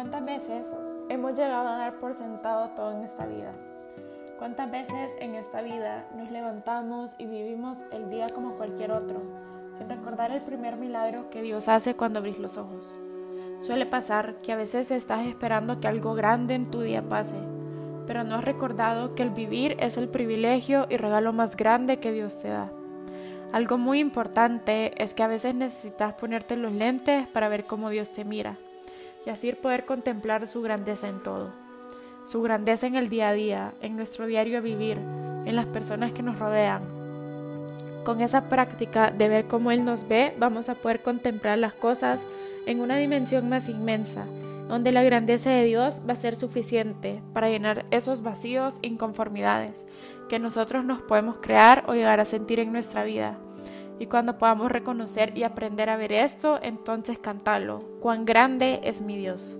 ¿Cuántas veces hemos llegado a dar por sentado todo en esta vida? ¿Cuántas veces en esta vida nos levantamos y vivimos el día como cualquier otro, sin recordar el primer milagro que Dios hace cuando abrís los ojos? Suele pasar que a veces estás esperando que algo grande en tu día pase, pero no has recordado que el vivir es el privilegio y regalo más grande que Dios te da. Algo muy importante es que a veces necesitas ponerte los lentes para ver cómo Dios te mira y así poder contemplar su grandeza en todo. Su grandeza en el día a día, en nuestro diario vivir, en las personas que nos rodean. Con esa práctica de ver cómo Él nos ve, vamos a poder contemplar las cosas en una dimensión más inmensa, donde la grandeza de Dios va a ser suficiente para llenar esos vacíos e inconformidades que nosotros nos podemos crear o llegar a sentir en nuestra vida y cuando podamos reconocer y aprender a ver esto, entonces cántalo. Cuán grande es mi Dios.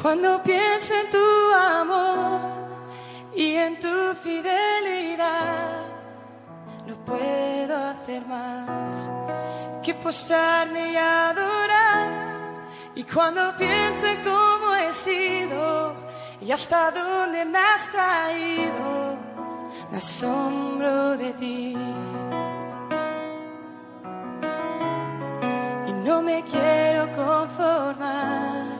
Cuando pienso en tu amor y en tu fidelidad, no puedo hacer más que postrarme y adorar. Y cuando pienso en cómo he sido y hasta dónde me has traído, me asombro de ti. Y no me quiero conformar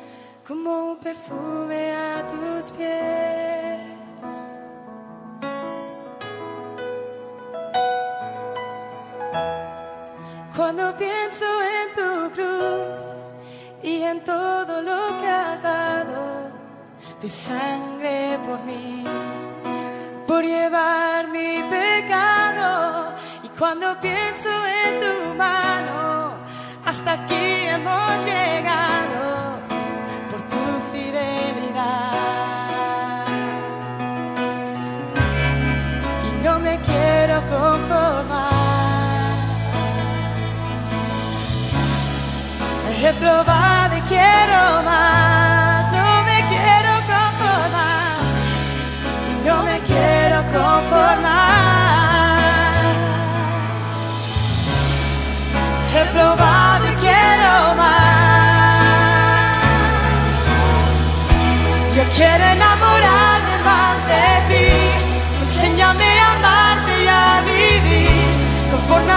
como un perfume a tus pies. Cuando pienso en tu cruz y en todo lo que has dado, tu sangre por mí, por llevar mi pecado. Y cuando pienso en tu mano, hasta aquí hemos llegado quiero conformar. He probado y quiero más, no me quiero conformar, no me quiero conformar. He probado y quiero más. Yo quiero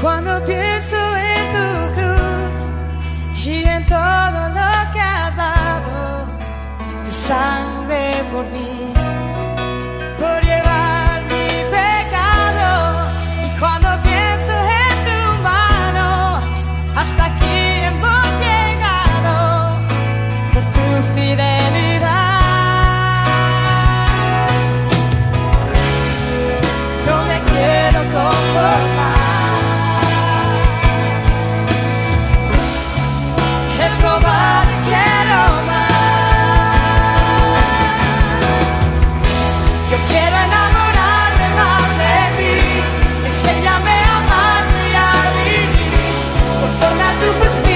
Cuando pienso en tu cruz y en todo lo que has dado, tu sangre por mí. you must